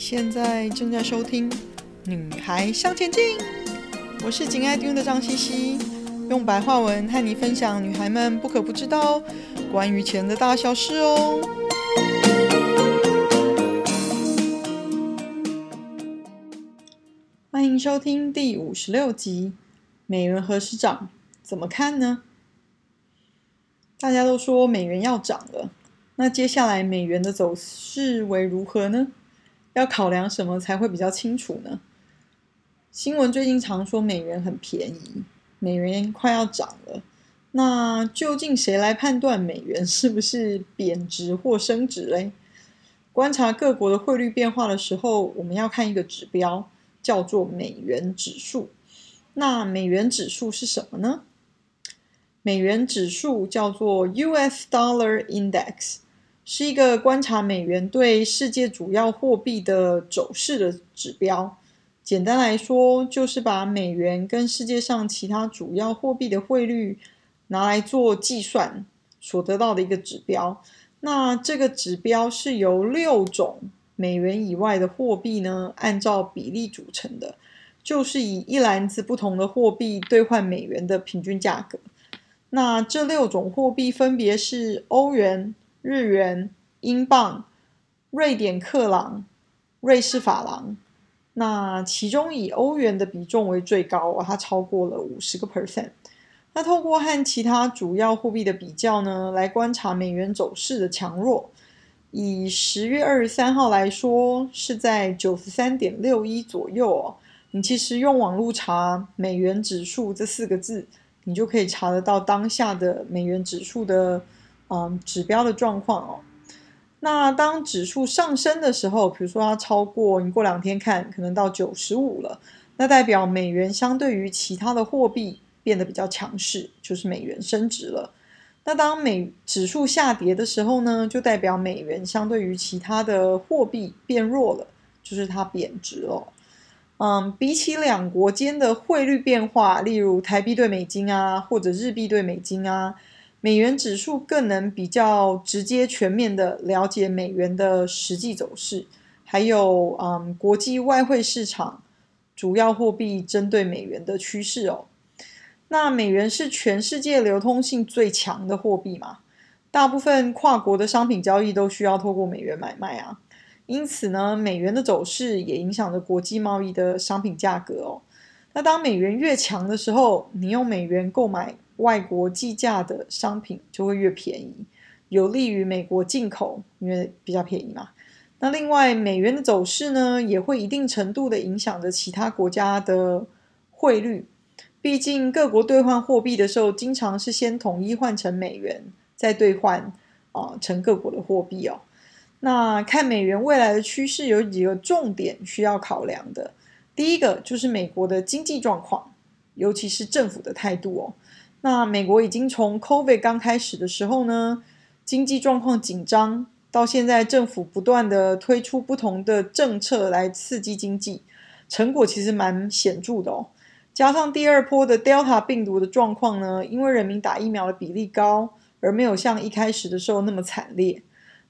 现在正在收听《女孩向前进》，我是紧爱听的张茜茜，用白话文和你分享女孩们不可不知道关于钱的大小事哦。欢迎收听第五十六集：美元何时涨？怎么看呢？大家都说美元要涨了，那接下来美元的走势为如何呢？要考量什么才会比较清楚呢？新闻最近常说美元很便宜，美元快要涨了。那究竟谁来判断美元是不是贬值或升值嘞？观察各国的汇率变化的时候，我们要看一个指标，叫做美元指数。那美元指数是什么呢？美元指数叫做 US Dollar Index。是一个观察美元对世界主要货币的走势的指标。简单来说，就是把美元跟世界上其他主要货币的汇率拿来做计算所得到的一个指标。那这个指标是由六种美元以外的货币呢，按照比例组成的，就是以一篮子不同的货币兑换美元的平均价格。那这六种货币分别是欧元。日元、英镑、瑞典克朗、瑞士法郎，那其中以欧元的比重为最高，它超过了五十个 percent。那透过和其他主要货币的比较呢，来观察美元走势的强弱。以十月二十三号来说，是在九十三点六一左右哦。你其实用网络查“美元指数”这四个字，你就可以查得到当下的美元指数的。嗯，指标的状况哦。那当指数上升的时候，比如说它超过，你过两天看，可能到九十五了，那代表美元相对于其他的货币变得比较强势，就是美元升值了。那当美指数下跌的时候呢，就代表美元相对于其他的货币变弱了，就是它贬值了。嗯，比起两国间的汇率变化，例如台币对美金啊，或者日币对美金啊。美元指数更能比较直接、全面的了解美元的实际走势，还有嗯，国际外汇市场主要货币针对美元的趋势哦。那美元是全世界流通性最强的货币嘛，大部分跨国的商品交易都需要透过美元买卖啊，因此呢，美元的走势也影响着国际贸易的商品价格哦。那当美元越强的时候，你用美元购买。外国计价的商品就会越便宜，有利于美国进口，因为比较便宜嘛。那另外，美元的走势呢，也会一定程度的影响着其他国家的汇率。毕竟各国兑换货币的时候，经常是先统一换成美元，再兑换啊、成各国的货币哦。那看美元未来的趋势，有几个重点需要考量的。第一个就是美国的经济状况，尤其是政府的态度哦。那美国已经从 COVID 刚开始的时候呢，经济状况紧张，到现在政府不断的推出不同的政策来刺激经济，成果其实蛮显著的哦。加上第二波的 Delta 病毒的状况呢，因为人民打疫苗的比例高，而没有像一开始的时候那么惨烈。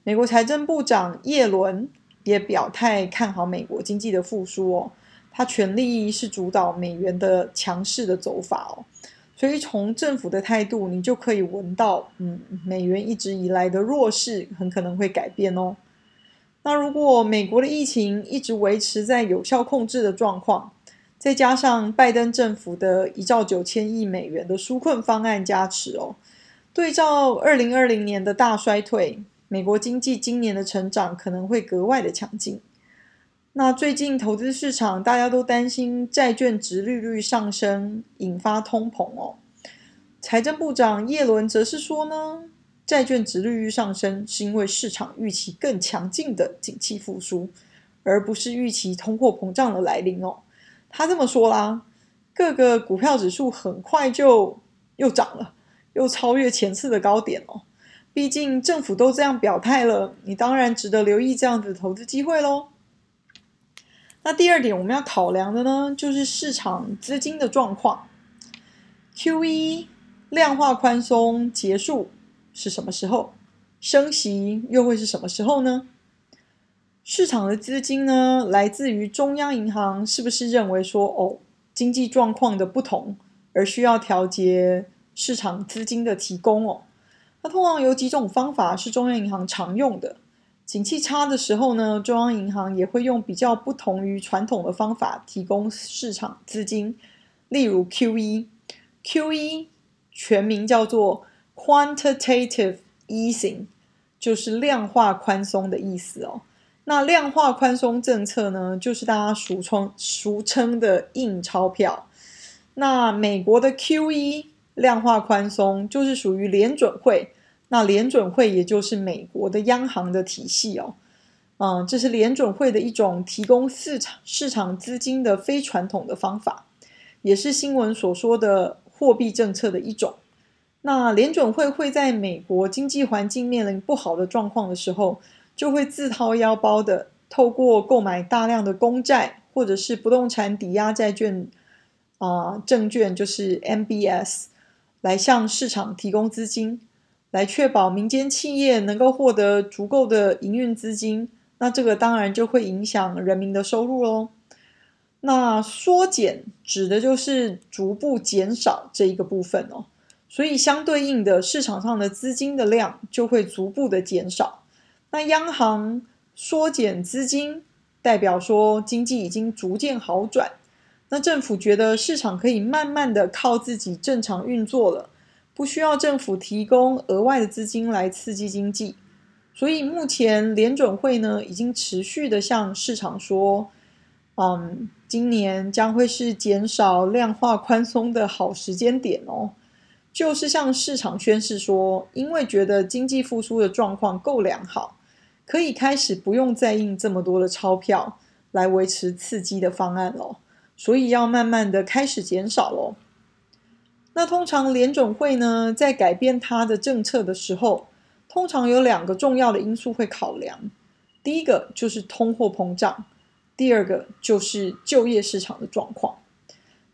美国财政部长耶伦也表态看好美国经济的复苏哦，他全力是主导美元的强势的走法哦。所以从政府的态度，你就可以闻到，嗯，美元一直以来的弱势很可能会改变哦。那如果美国的疫情一直维持在有效控制的状况，再加上拜登政府的一兆九千亿美元的纾困方案加持哦，对照二零二零年的大衰退，美国经济今年的成长可能会格外的强劲。那最近投资市场大家都担心债券殖利率上升引发通膨哦。财政部长耶伦则是说呢，债券殖利率上升是因为市场预期更强劲的景气复苏，而不是预期通货膨胀的来临哦。他这么说啦，各个股票指数很快就又涨了，又超越前次的高点哦。毕竟政府都这样表态了，你当然值得留意这样子的投资机会喽。那第二点我们要考量的呢，就是市场资金的状况。QE 量化宽松结束是什么时候？升息又会是什么时候呢？市场的资金呢，来自于中央银行，是不是认为说哦，经济状况的不同而需要调节市场资金的提供哦？那通常有几种方法是中央银行常用的。景气差的时候呢，中央银行也会用比较不同于传统的方法提供市场资金，例如 QE，QE 全名叫做 Quantitative Easing，就是量化宽松的意思哦。那量化宽松政策呢，就是大家俗称俗称的印钞票。那美国的 QE 量化宽松就是属于联准会。那联准会也就是美国的央行的体系哦，嗯，这是联准会的一种提供市场市场资金的非传统的方法，也是新闻所说的货币政策的一种。那联准会会在美国经济环境面临不好的状况的时候，就会自掏腰包的透过购买大量的公债或者是不动产抵押债券啊、证券，就是 MBS，来向市场提供资金。来确保民间企业能够获得足够的营运资金，那这个当然就会影响人民的收入喽。那缩减指的就是逐步减少这一个部分哦，所以相对应的市场上的资金的量就会逐步的减少。那央行缩减资金，代表说经济已经逐渐好转，那政府觉得市场可以慢慢的靠自己正常运作了。不需要政府提供额外的资金来刺激经济，所以目前联准会呢已经持续的向市场说，嗯，今年将会是减少量化宽松的好时间点哦，就是向市场宣示说，因为觉得经济复苏的状况够良好，可以开始不用再印这么多的钞票来维持刺激的方案哦，所以要慢慢的开始减少喽。那通常联准会呢，在改变它的政策的时候，通常有两个重要的因素会考量。第一个就是通货膨胀，第二个就是就业市场的状况。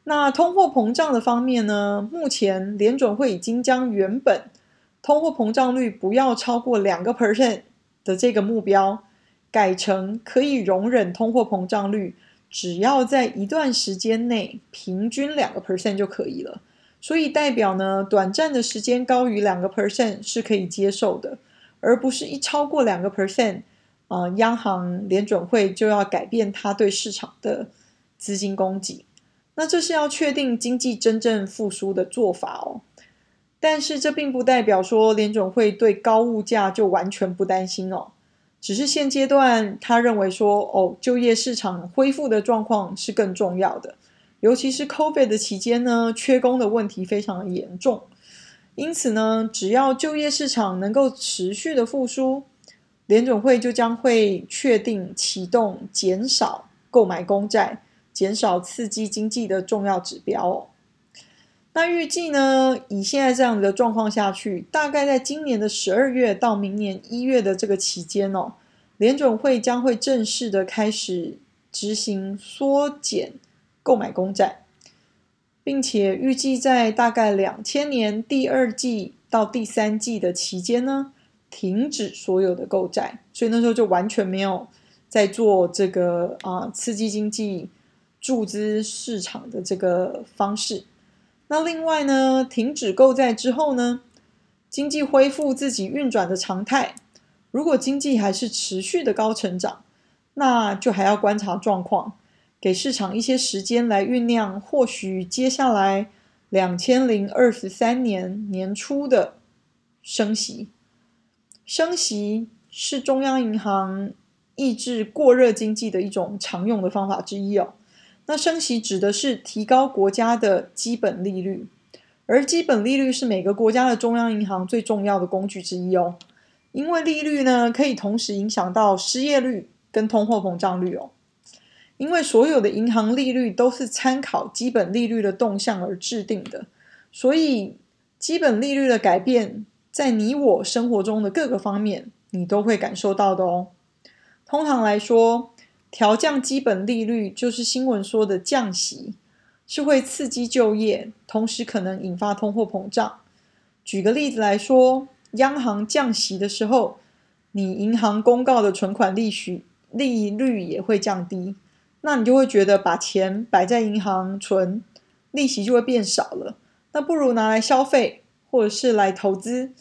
那通货膨胀的方面呢，目前联准会已经将原本通货膨胀率不要超过两个 percent 的这个目标，改成可以容忍通货膨胀率只要在一段时间内平均两个 percent 就可以了。所以代表呢，短暂的时间高于两个 percent 是可以接受的，而不是一超过两个 percent，啊，央行联准会就要改变它对市场的资金供给。那这是要确定经济真正复苏的做法哦。但是这并不代表说联准会对高物价就完全不担心哦，只是现阶段他认为说，哦，就业市场恢复的状况是更重要的。尤其是 COVID 的期间呢，缺工的问题非常的严重，因此呢，只要就业市场能够持续的复苏，联准会就将会确定启动减少购买公债、减少刺激经济的重要指标哦。那预计呢，以现在这样的状况下去，大概在今年的十二月到明年一月的这个期间哦，联准会将会正式的开始执行缩减。购买公债，并且预计在大概两千年第二季到第三季的期间呢，停止所有的购债，所以那时候就完全没有在做这个啊、刺激经济、注资市场的这个方式。那另外呢，停止购债之后呢，经济恢复自己运转的常态。如果经济还是持续的高成长，那就还要观察状况。给市场一些时间来酝酿，或许接下来两千零二十三年年初的升息，升息是中央银行抑制过热经济的一种常用的方法之一哦。那升息指的是提高国家的基本利率，而基本利率是每个国家的中央银行最重要的工具之一哦。因为利率呢，可以同时影响到失业率跟通货膨胀率哦。因为所有的银行利率都是参考基本利率的动向而制定的，所以基本利率的改变，在你我生活中的各个方面，你都会感受到的哦。通常来说，调降基本利率就是新闻说的降息，是会刺激就业，同时可能引发通货膨胀。举个例子来说，央行降息的时候，你银行公告的存款利息。利率也会降低，那你就会觉得把钱摆在银行存，利息就会变少了。那不如拿来消费，或者是来投资。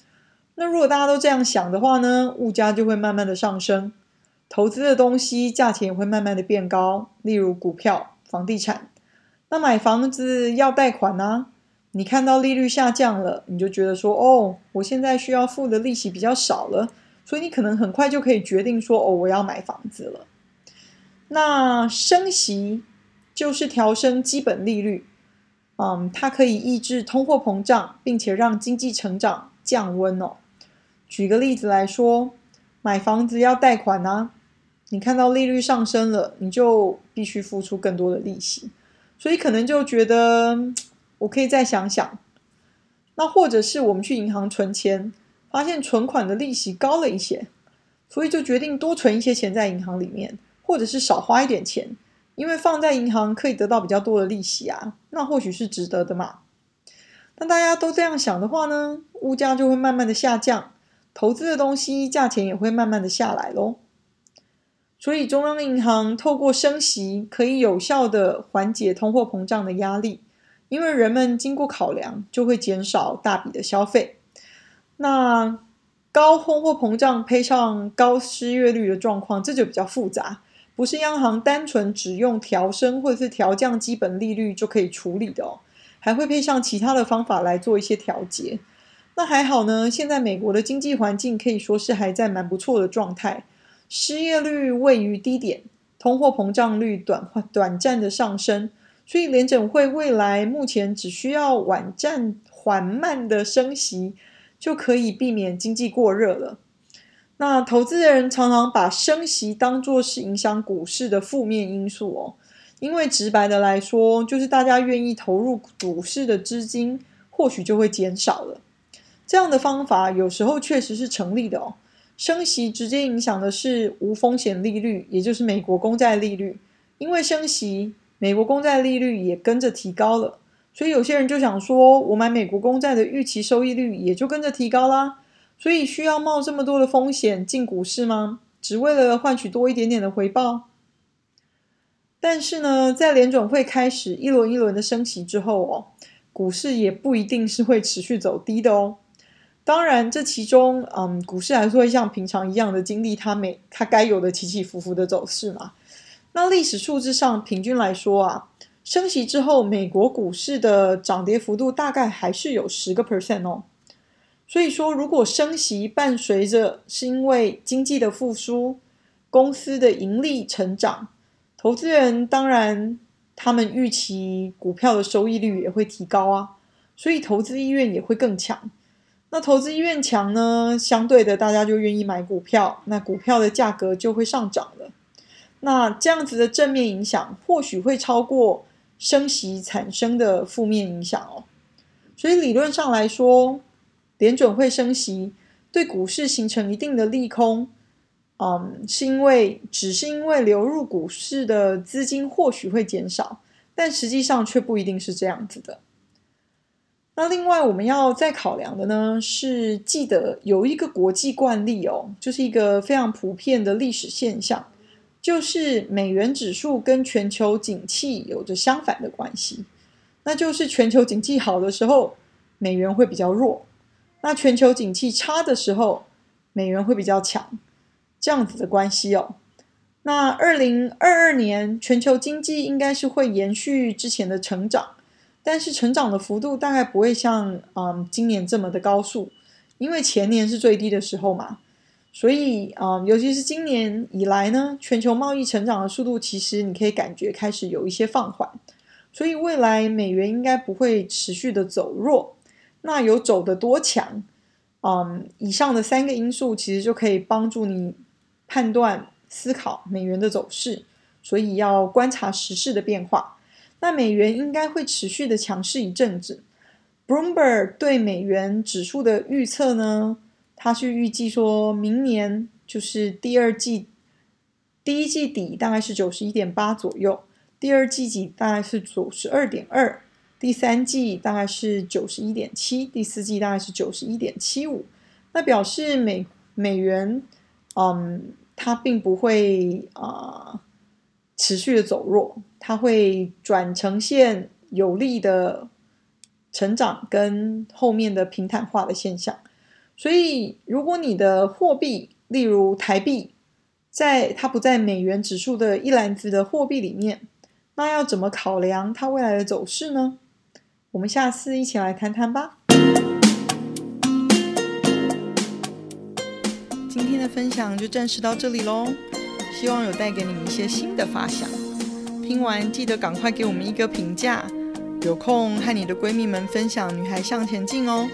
那如果大家都这样想的话呢，物价就会慢慢的上升，投资的东西价钱也会慢慢的变高，例如股票、房地产。那买房子要贷款啊，你看到利率下降了，你就觉得说，哦，我现在需要付的利息比较少了。所以你可能很快就可以决定说，哦，我要买房子了。那升息就是调升基本利率，嗯，它可以抑制通货膨胀，并且让经济成长降温哦。举个例子来说，买房子要贷款啊，你看到利率上升了，你就必须付出更多的利息，所以可能就觉得我可以再想想。那或者是我们去银行存钱。发现存款的利息高了一些，所以就决定多存一些钱在银行里面，或者是少花一点钱，因为放在银行可以得到比较多的利息啊，那或许是值得的嘛。那大家都这样想的话呢，物价就会慢慢的下降，投资的东西价钱也会慢慢的下来喽。所以中央银行透过升息，可以有效的缓解通货膨胀的压力，因为人们经过考量，就会减少大笔的消费。那高通货膨胀配上高失业率的状况，这就比较复杂，不是央行单纯只用调升或者是调降基本利率就可以处理的哦，还会配上其他的方法来做一些调节。那还好呢，现在美国的经济环境可以说是还在蛮不错的状态，失业率位于低点，通货膨胀率短短暂的上升，所以联准会未来目前只需要缓暂缓慢的升息。就可以避免经济过热了。那投资人常常把升息当作是影响股市的负面因素哦，因为直白的来说，就是大家愿意投入股市的资金或许就会减少了。这样的方法有时候确实是成立的哦。升息直接影响的是无风险利率，也就是美国公债利率，因为升息，美国公债利率也跟着提高了。所以有些人就想说，我买美国公债的预期收益率也就跟着提高啦。所以需要冒这么多的风险进股市吗？只为了换取多一点点的回报？但是呢，在联总会开始一轮一轮的升息之后哦，股市也不一定是会持续走低的哦。当然，这其中，嗯，股市还是会像平常一样的经历它每它该有的起起伏伏的走势嘛。那历史数字上平均来说啊。升息之后，美国股市的涨跌幅度大概还是有十个 percent 哦。所以说，如果升息伴随着是因为经济的复苏、公司的盈利成长，投资人当然他们预期股票的收益率也会提高啊，所以投资意愿也会更强。那投资意愿强呢，相对的大家就愿意买股票，那股票的价格就会上涨了。那这样子的正面影响或许会超过。升息产生的负面影响哦，所以理论上来说，联准会升息对股市形成一定的利空，嗯，是因为只是因为流入股市的资金或许会减少，但实际上却不一定是这样子的。那另外我们要再考量的呢，是记得有一个国际惯例哦，就是一个非常普遍的历史现象。就是美元指数跟全球景气有着相反的关系，那就是全球景气好的时候，美元会比较弱；那全球景气差的时候，美元会比较强，这样子的关系哦。那二零二二年全球经济应该是会延续之前的成长，但是成长的幅度大概不会像嗯今年这么的高速，因为前年是最低的时候嘛。所以啊、嗯，尤其是今年以来呢，全球贸易成长的速度其实你可以感觉开始有一些放缓，所以未来美元应该不会持续的走弱。那有走得多强？嗯，以上的三个因素其实就可以帮助你判断、思考美元的走势。所以要观察时事的变化。那美元应该会持续的强势一阵子。Bloomberg 对美元指数的预测呢？他是预计说，明年就是第二季，第一季底大概是九十一点八左右，第二季底大概是九十二点二，第三季大概是九十一点七，第四季大概是九十一点七五。那表示美美元，嗯，它并不会啊、持续的走弱，它会转呈现有利的成长跟后面的平坦化的现象。所以，如果你的货币，例如台币，在它不在美元指数的一篮子的货币里面，那要怎么考量它未来的走势呢？我们下次一起来谈谈吧。今天的分享就暂时到这里喽，希望有带给你一些新的发想。听完记得赶快给我们一个评价，有空和你的闺蜜们分享《女孩向前进》哦。